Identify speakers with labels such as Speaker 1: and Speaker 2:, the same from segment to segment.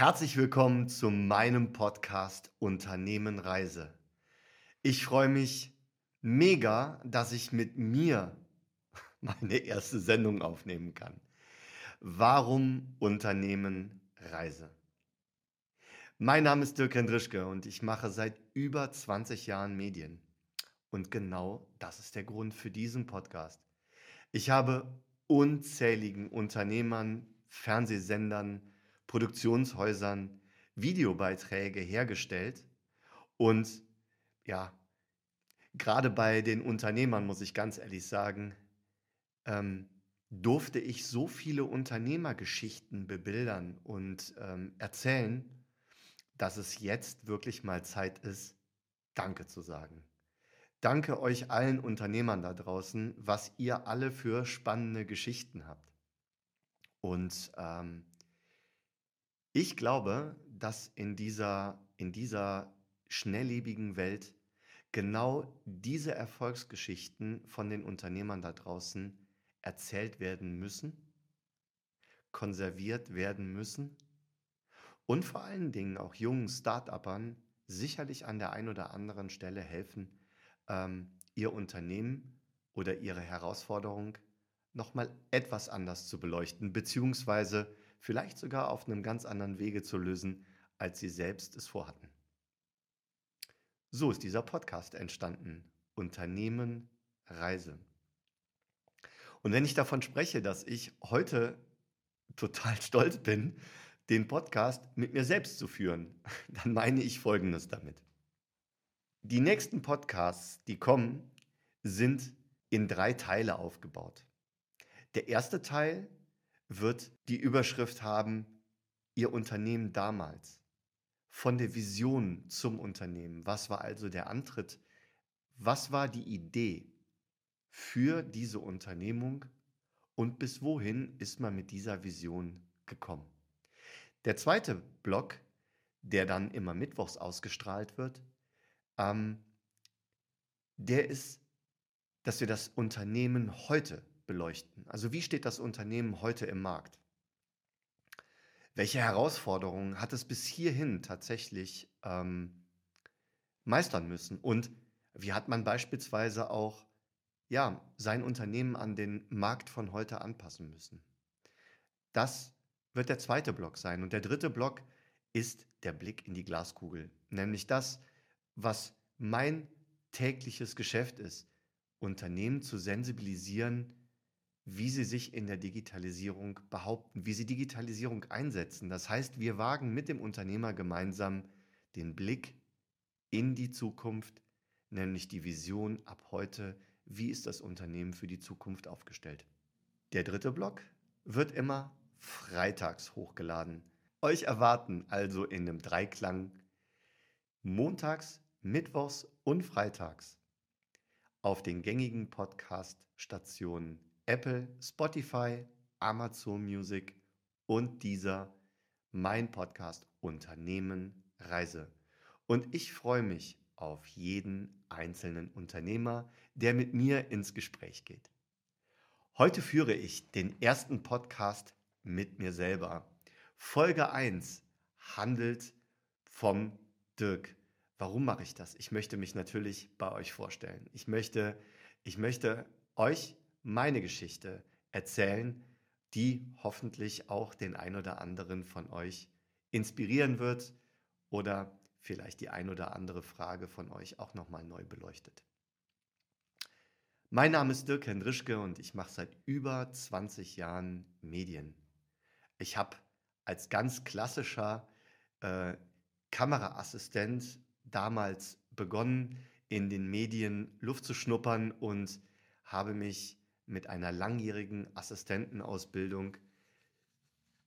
Speaker 1: Herzlich willkommen zu meinem Podcast Unternehmen Reise. Ich freue mich mega, dass ich mit mir meine erste Sendung aufnehmen kann. Warum Unternehmen Reise? Mein Name ist Dirk Hendrischke und ich mache seit über 20 Jahren Medien. Und genau das ist der Grund für diesen Podcast. Ich habe unzähligen Unternehmern, Fernsehsendern, Produktionshäusern Videobeiträge hergestellt. Und ja, gerade bei den Unternehmern muss ich ganz ehrlich sagen, ähm, durfte ich so viele Unternehmergeschichten bebildern und ähm, erzählen, dass es jetzt wirklich mal Zeit ist, Danke zu sagen. Danke euch allen Unternehmern da draußen, was ihr alle für spannende Geschichten habt. Und ähm, ich glaube, dass in dieser, in dieser schnelllebigen Welt genau diese Erfolgsgeschichten von den Unternehmern da draußen erzählt werden müssen, konserviert werden müssen und vor allen Dingen auch jungen Start-upern sicherlich an der einen oder anderen Stelle helfen, ähm, ihr Unternehmen oder ihre Herausforderung nochmal etwas anders zu beleuchten, beziehungsweise vielleicht sogar auf einem ganz anderen Wege zu lösen, als sie selbst es vorhatten. So ist dieser Podcast entstanden. Unternehmen Reise. Und wenn ich davon spreche, dass ich heute total stolz bin, den Podcast mit mir selbst zu führen, dann meine ich Folgendes damit. Die nächsten Podcasts, die kommen, sind in drei Teile aufgebaut. Der erste Teil wird die Überschrift haben, Ihr Unternehmen damals. Von der Vision zum Unternehmen. Was war also der Antritt? Was war die Idee für diese Unternehmung? Und bis wohin ist man mit dieser Vision gekommen? Der zweite Block, der dann immer mittwochs ausgestrahlt wird, ähm, der ist, dass wir das Unternehmen heute beleuchten. Also wie steht das Unternehmen heute im Markt? Welche Herausforderungen hat es bis hierhin tatsächlich ähm, meistern müssen? Und wie hat man beispielsweise auch ja, sein Unternehmen an den Markt von heute anpassen müssen? Das wird der zweite Block sein. Und der dritte Block ist der Blick in die Glaskugel, nämlich das, was mein tägliches Geschäft ist, Unternehmen zu sensibilisieren, wie sie sich in der Digitalisierung behaupten, wie sie Digitalisierung einsetzen. Das heißt, wir wagen mit dem Unternehmer gemeinsam den Blick in die Zukunft, nämlich die Vision ab heute, wie ist das Unternehmen für die Zukunft aufgestellt. Der dritte Block wird immer freitags hochgeladen. Euch erwarten also in dem Dreiklang montags, mittwochs und freitags auf den gängigen Podcast-Stationen Apple, Spotify, Amazon Music und dieser mein Podcast Unternehmen Reise. Und ich freue mich auf jeden einzelnen Unternehmer, der mit mir ins Gespräch geht. Heute führe ich den ersten Podcast mit mir selber. Folge 1 handelt vom Dirk. Warum mache ich das? Ich möchte mich natürlich bei euch vorstellen. Ich möchte, ich möchte euch meine Geschichte erzählen, die hoffentlich auch den ein oder anderen von euch inspirieren wird oder vielleicht die ein oder andere Frage von euch auch nochmal neu beleuchtet. Mein Name ist Dirk Hendrischke und ich mache seit über 20 Jahren Medien. Ich habe als ganz klassischer äh, Kameraassistent damals begonnen, in den Medien Luft zu schnuppern und habe mich mit einer langjährigen Assistentenausbildung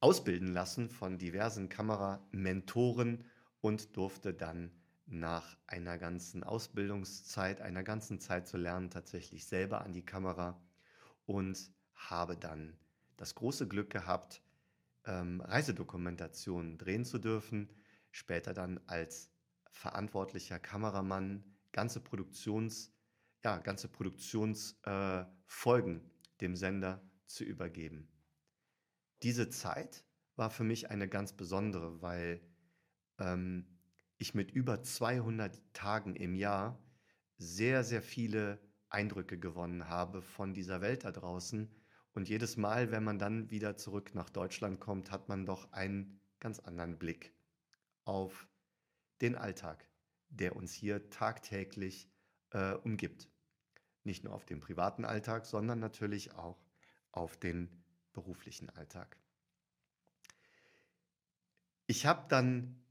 Speaker 1: ausbilden lassen von diversen Kameramentoren und durfte dann nach einer ganzen Ausbildungszeit, einer ganzen Zeit zu lernen, tatsächlich selber an die Kamera und habe dann das große Glück gehabt, ähm, Reisedokumentationen drehen zu dürfen, später dann als verantwortlicher Kameramann ganze Produktions, ja, ganze Produktionsfolgen äh, dem Sender zu übergeben. Diese Zeit war für mich eine ganz besondere, weil ähm, ich mit über 200 Tagen im Jahr sehr, sehr viele Eindrücke gewonnen habe von dieser Welt da draußen. Und jedes Mal, wenn man dann wieder zurück nach Deutschland kommt, hat man doch einen ganz anderen Blick auf den Alltag, der uns hier tagtäglich äh, umgibt. Nicht nur auf den privaten Alltag, sondern natürlich auch auf den beruflichen Alltag. Ich habe dann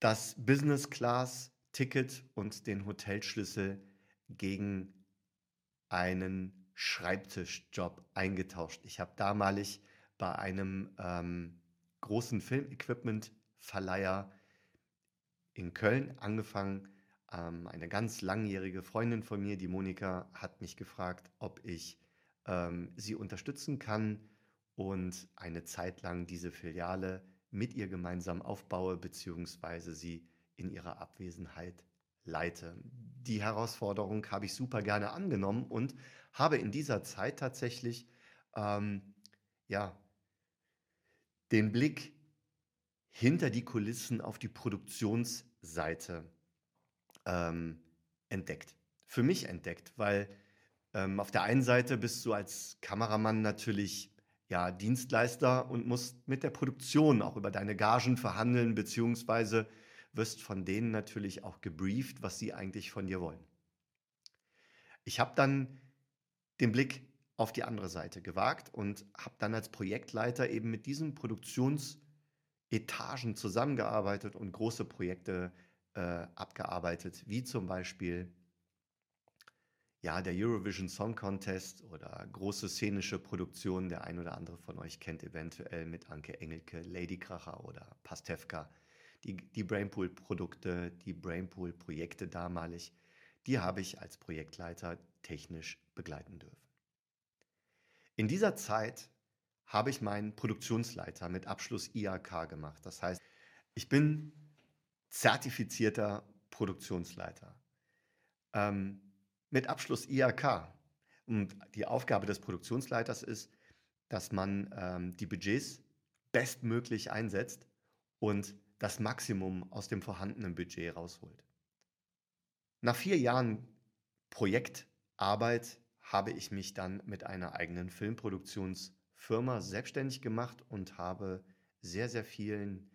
Speaker 1: das Business Class Ticket und den Hotelschlüssel gegen einen Schreibtischjob eingetauscht. Ich habe damalig bei einem ähm, großen Filmequipment-Verleiher in Köln angefangen. Ähm, eine ganz langjährige Freundin von mir, die Monika, hat mich gefragt, ob ich ähm, sie unterstützen kann und eine Zeit lang diese Filiale mit ihr gemeinsam aufbaue, beziehungsweise sie in ihrer Abwesenheit leite. Die Herausforderung habe ich super gerne angenommen und habe in dieser Zeit tatsächlich ähm, ja, den Blick hinter die Kulissen auf die Produktionsseite ähm, entdeckt. Für mich entdeckt, weil ähm, auf der einen Seite bist du als Kameramann natürlich ja, Dienstleister und musst mit der Produktion auch über deine Gagen verhandeln, beziehungsweise wirst von denen natürlich auch gebrieft, was sie eigentlich von dir wollen. Ich habe dann den Blick auf die andere Seite gewagt und habe dann als Projektleiter eben mit diesen Produktionsetagen zusammengearbeitet und große Projekte äh, abgearbeitet, wie zum Beispiel ja, der Eurovision Song Contest oder große szenische Produktionen. Der ein oder andere von euch kennt eventuell mit Anke Engelke, Lady Kracher oder Pastewka die, die Brainpool-Produkte, die Brainpool-Projekte damalig, die habe ich als Projektleiter technisch begleiten dürfen. In dieser Zeit habe ich meinen Produktionsleiter mit Abschluss IAK gemacht. Das heißt, ich bin zertifizierter Produktionsleiter. Ähm, mit Abschluss IAK. Und die Aufgabe des Produktionsleiters ist, dass man ähm, die Budgets bestmöglich einsetzt und das Maximum aus dem vorhandenen Budget rausholt. Nach vier Jahren Projektarbeit habe ich mich dann mit einer eigenen Filmproduktionsfirma selbstständig gemacht und habe sehr, sehr vielen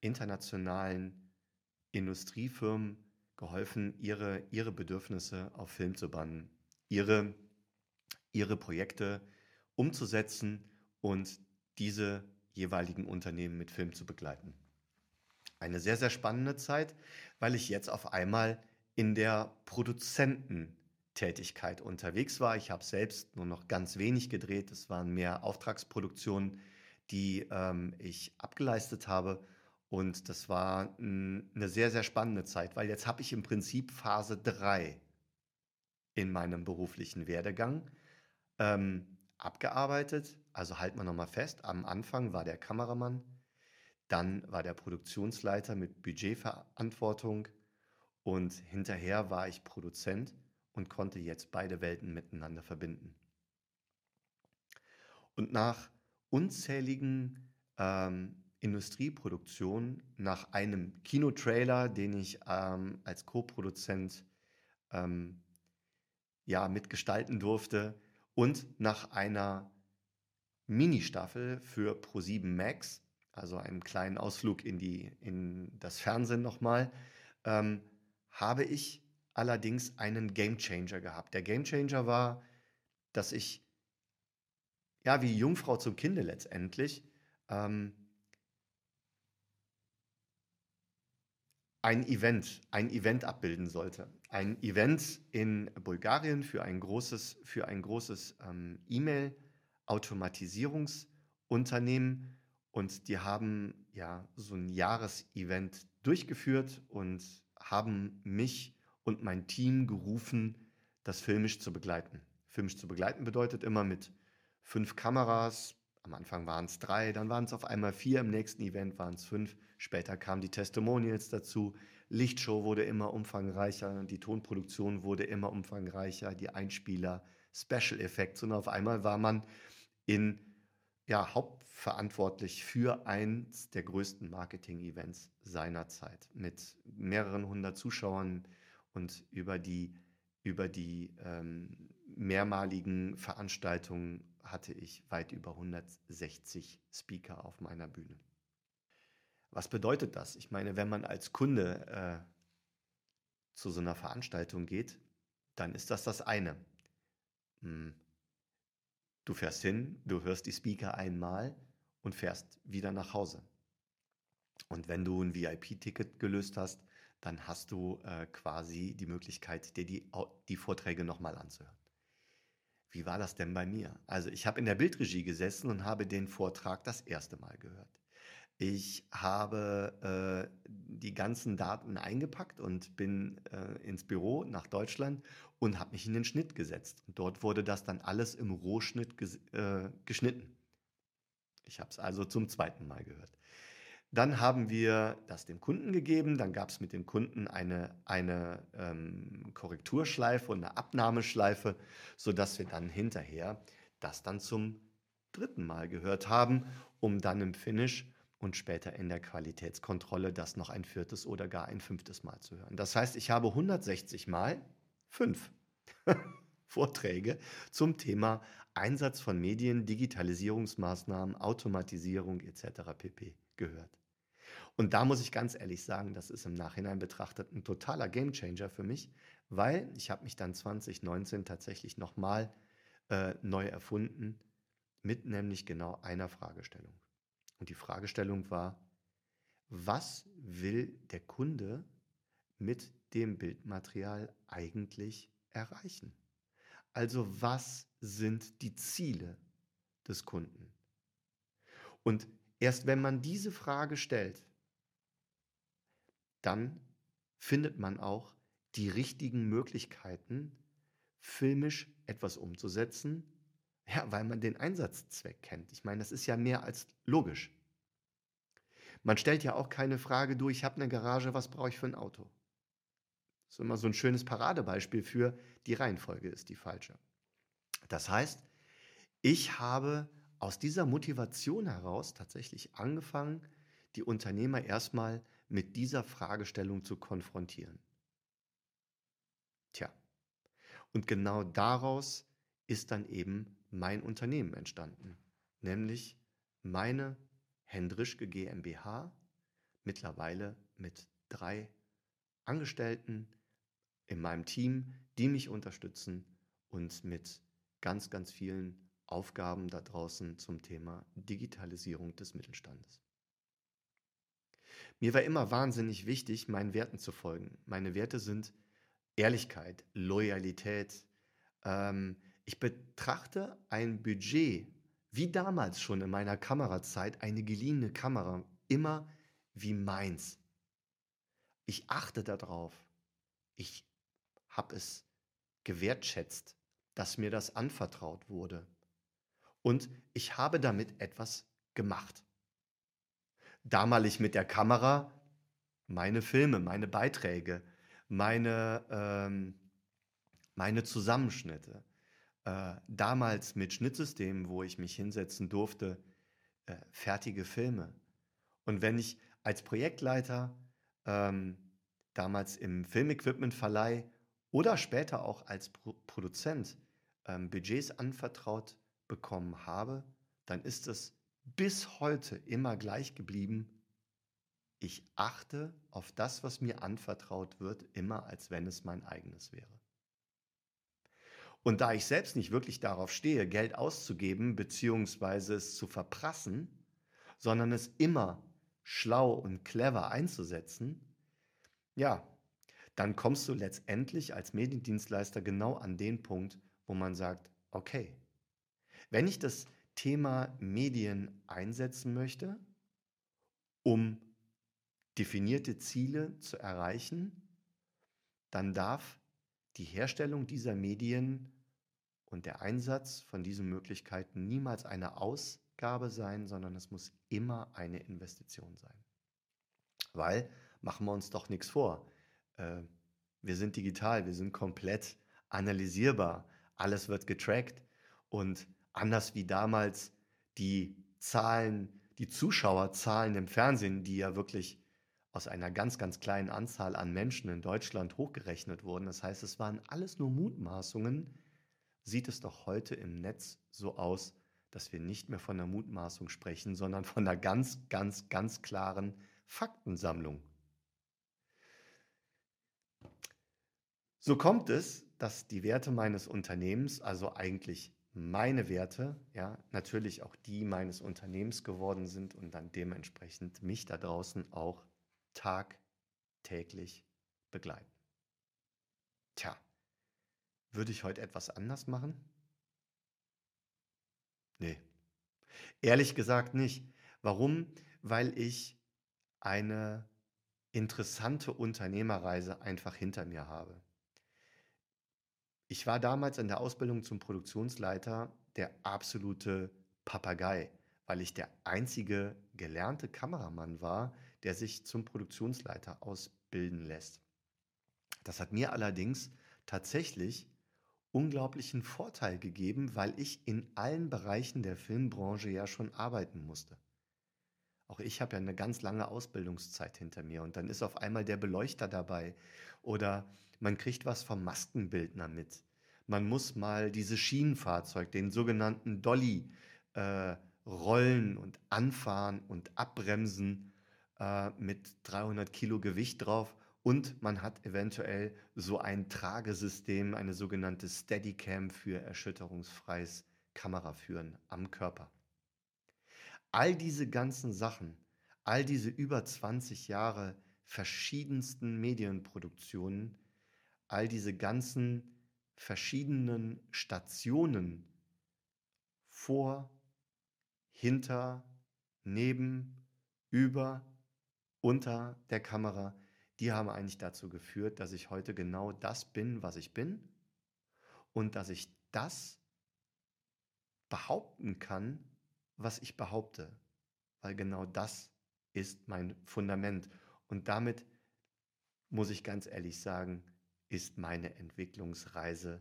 Speaker 1: internationalen Industriefirmen geholfen, ihre, ihre Bedürfnisse auf Film zu bannen, ihre, ihre Projekte umzusetzen und diese jeweiligen Unternehmen mit Film zu begleiten eine sehr, sehr spannende Zeit, weil ich jetzt auf einmal in der Produzententätigkeit unterwegs war. Ich habe selbst nur noch ganz wenig gedreht. Es waren mehr Auftragsproduktionen, die ähm, ich abgeleistet habe. Und das war eine sehr, sehr spannende Zeit, weil jetzt habe ich im Prinzip Phase 3 in meinem beruflichen Werdegang ähm, abgearbeitet. Also halten wir nochmal fest, am Anfang war der Kameramann, dann war der Produktionsleiter mit Budgetverantwortung und hinterher war ich Produzent und konnte jetzt beide Welten miteinander verbinden. Und nach unzähligen ähm, Industrieproduktionen, nach einem Kinotrailer, den ich ähm, als Co-Produzent ähm, ja, mitgestalten durfte, und nach einer Ministaffel für Pro7 Max, also einen kleinen Ausflug in, die, in das Fernsehen nochmal, ähm, habe ich allerdings einen Gamechanger gehabt. Der Gamechanger war, dass ich, ja, wie Jungfrau zum Kinde letztendlich, ähm, ein Event, ein Event abbilden sollte. Ein Event in Bulgarien für ein großes, für ein großes ähm, E-Mail-Automatisierungsunternehmen, und die haben ja so ein Jahresevent durchgeführt und haben mich und mein Team gerufen, das filmisch zu begleiten. Filmisch zu begleiten bedeutet immer mit fünf Kameras. Am Anfang waren es drei, dann waren es auf einmal vier, im nächsten Event waren es fünf. Später kamen die Testimonials dazu. Lichtshow wurde immer umfangreicher, die Tonproduktion wurde immer umfangreicher, die Einspieler, Special Effects und auf einmal war man in ja, hauptverantwortlich für eins der größten Marketing-Events seiner Zeit mit mehreren hundert Zuschauern und über die, über die ähm, mehrmaligen Veranstaltungen hatte ich weit über 160 Speaker auf meiner Bühne. Was bedeutet das? Ich meine, wenn man als Kunde äh, zu so einer Veranstaltung geht, dann ist das das eine. Hm. Du fährst hin, du hörst die Speaker einmal und fährst wieder nach Hause. Und wenn du ein VIP-Ticket gelöst hast, dann hast du äh, quasi die Möglichkeit, dir die, die Vorträge nochmal anzuhören. Wie war das denn bei mir? Also ich habe in der Bildregie gesessen und habe den Vortrag das erste Mal gehört. Ich habe äh, die ganzen Daten eingepackt und bin äh, ins Büro nach Deutschland und habe mich in den Schnitt gesetzt. Und dort wurde das dann alles im Rohschnitt ges äh, geschnitten. Ich habe es also zum zweiten Mal gehört. Dann haben wir das dem Kunden gegeben. Dann gab es mit dem Kunden eine, eine ähm, Korrekturschleife und eine Abnahmeschleife, sodass wir dann hinterher das dann zum dritten Mal gehört haben, um dann im Finish und später in der Qualitätskontrolle das noch ein viertes oder gar ein fünftes Mal zu hören. Das heißt, ich habe 160 Mal fünf Vorträge zum Thema Einsatz von Medien, Digitalisierungsmaßnahmen, Automatisierung etc. pp. gehört. Und da muss ich ganz ehrlich sagen, das ist im Nachhinein betrachtet ein totaler Gamechanger für mich, weil ich habe mich dann 2019 tatsächlich nochmal äh, neu erfunden mit nämlich genau einer Fragestellung. Und die Fragestellung war, was will der Kunde mit dem Bildmaterial eigentlich erreichen? Also was sind die Ziele des Kunden? Und erst wenn man diese Frage stellt, dann findet man auch die richtigen Möglichkeiten, filmisch etwas umzusetzen, ja, weil man den Einsatzzweck kennt. Ich meine, das ist ja mehr als logisch. Man stellt ja auch keine Frage, du, ich habe eine Garage, was brauche ich für ein Auto? Das ist immer so ein schönes Paradebeispiel für die Reihenfolge ist die falsche. Das heißt, ich habe aus dieser Motivation heraus tatsächlich angefangen, die Unternehmer erstmal mit dieser Fragestellung zu konfrontieren. Tja, und genau daraus ist dann eben mein Unternehmen entstanden, nämlich meine Hendrischke GmbH, mittlerweile mit drei Angestellten in meinem Team, die mich unterstützen und mit ganz, ganz vielen Aufgaben da draußen zum Thema Digitalisierung des Mittelstandes. Mir war immer wahnsinnig wichtig, meinen Werten zu folgen. Meine Werte sind Ehrlichkeit, Loyalität, ähm, ich betrachte ein Budget, wie damals schon in meiner Kamerazeit, eine geliehene Kamera, immer wie meins. Ich achte darauf. Ich habe es gewertschätzt, dass mir das anvertraut wurde. Und ich habe damit etwas gemacht. Damalig mit der Kamera meine Filme, meine Beiträge, meine, ähm, meine Zusammenschnitte äh, damals mit Schnittsystemen, wo ich mich hinsetzen durfte, äh, fertige Filme. Und wenn ich als Projektleiter ähm, damals im Filmequipment-Verleih oder später auch als Pro Produzent ähm, Budgets anvertraut bekommen habe, dann ist es bis heute immer gleich geblieben. Ich achte auf das, was mir anvertraut wird, immer als wenn es mein eigenes wäre. Und da ich selbst nicht wirklich darauf stehe, Geld auszugeben bzw. es zu verprassen, sondern es immer schlau und clever einzusetzen, ja, dann kommst du letztendlich als Mediendienstleister genau an den Punkt, wo man sagt, okay, wenn ich das Thema Medien einsetzen möchte, um definierte Ziele zu erreichen, dann darf die Herstellung dieser Medien und der Einsatz von diesen Möglichkeiten niemals eine Ausgabe sein, sondern es muss immer eine Investition sein. Weil, machen wir uns doch nichts vor, äh, wir sind digital, wir sind komplett analysierbar, alles wird getrackt. Und anders wie damals die Zahlen, die Zuschauerzahlen im Fernsehen, die ja wirklich aus einer ganz, ganz kleinen Anzahl an Menschen in Deutschland hochgerechnet wurden, das heißt, es waren alles nur Mutmaßungen, sieht es doch heute im Netz so aus, dass wir nicht mehr von der Mutmaßung sprechen, sondern von einer ganz, ganz, ganz klaren Faktensammlung. So kommt es, dass die Werte meines Unternehmens, also eigentlich meine Werte, ja, natürlich auch die meines Unternehmens geworden sind und dann dementsprechend mich da draußen auch tagtäglich begleiten. Tja, würde ich heute etwas anders machen? Nee. Ehrlich gesagt nicht. Warum? Weil ich eine interessante Unternehmerreise einfach hinter mir habe. Ich war damals in der Ausbildung zum Produktionsleiter der absolute Papagei, weil ich der einzige gelernte Kameramann war, der sich zum Produktionsleiter ausbilden lässt. Das hat mir allerdings tatsächlich unglaublichen Vorteil gegeben, weil ich in allen Bereichen der Filmbranche ja schon arbeiten musste. Auch ich habe ja eine ganz lange Ausbildungszeit hinter mir und dann ist auf einmal der Beleuchter dabei oder man kriegt was vom Maskenbildner mit. Man muss mal dieses Schienenfahrzeug, den sogenannten Dolly, äh, rollen und anfahren und abbremsen äh, mit 300 Kilo Gewicht drauf. Und man hat eventuell so ein Tragesystem, eine sogenannte Steadicam für erschütterungsfreies Kameraführen am Körper. All diese ganzen Sachen, all diese über 20 Jahre verschiedensten Medienproduktionen all diese ganzen verschiedenen Stationen vor, hinter, neben, über, unter der Kamera, die haben eigentlich dazu geführt, dass ich heute genau das bin, was ich bin und dass ich das behaupten kann, was ich behaupte, weil genau das ist mein Fundament. Und damit muss ich ganz ehrlich sagen, ist meine Entwicklungsreise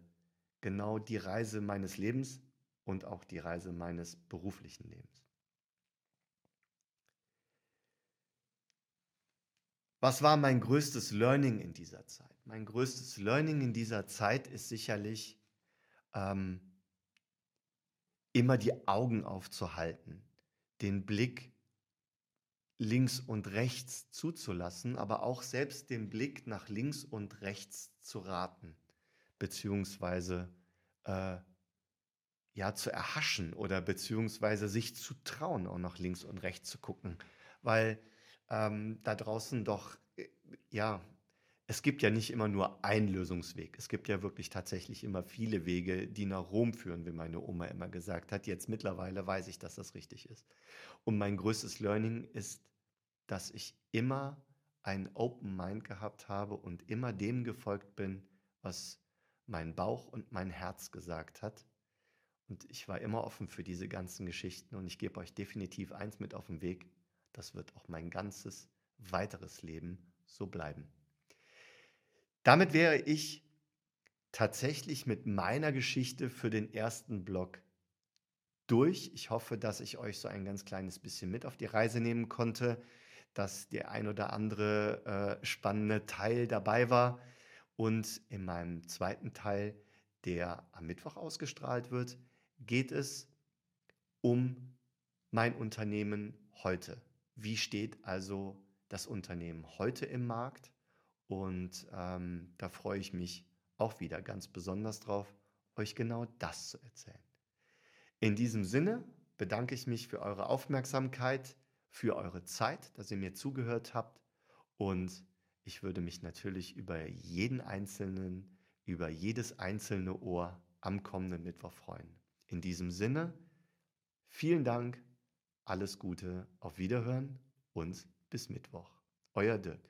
Speaker 1: genau die Reise meines Lebens und auch die Reise meines beruflichen Lebens. Was war mein größtes Learning in dieser Zeit? Mein größtes Learning in dieser Zeit ist sicherlich ähm, immer die Augen aufzuhalten, den Blick links und rechts zuzulassen, aber auch selbst den Blick nach links und rechts zu raten, beziehungsweise äh, ja zu erhaschen oder beziehungsweise sich zu trauen, auch nach links und rechts zu gucken, weil ähm, da draußen doch äh, ja es gibt ja nicht immer nur einen Lösungsweg. Es gibt ja wirklich tatsächlich immer viele Wege, die nach Rom führen, wie meine Oma immer gesagt hat. Jetzt mittlerweile weiß ich, dass das richtig ist. Und mein größtes Learning ist, dass ich immer ein Open Mind gehabt habe und immer dem gefolgt bin, was mein Bauch und mein Herz gesagt hat. Und ich war immer offen für diese ganzen Geschichten und ich gebe euch definitiv eins mit auf den Weg. Das wird auch mein ganzes weiteres Leben so bleiben. Damit wäre ich tatsächlich mit meiner Geschichte für den ersten Blog durch. Ich hoffe, dass ich euch so ein ganz kleines bisschen mit auf die Reise nehmen konnte, dass der ein oder andere äh, spannende Teil dabei war. Und in meinem zweiten Teil, der am Mittwoch ausgestrahlt wird, geht es um mein Unternehmen heute. Wie steht also das Unternehmen heute im Markt? Und ähm, da freue ich mich auch wieder ganz besonders drauf, euch genau das zu erzählen. In diesem Sinne bedanke ich mich für eure Aufmerksamkeit, für eure Zeit, dass ihr mir zugehört habt und ich würde mich natürlich über jeden einzelnen, über jedes einzelne Ohr am kommenden Mittwoch freuen. In diesem Sinne, vielen Dank, alles Gute, auf Wiederhören und bis Mittwoch. Euer Dirk.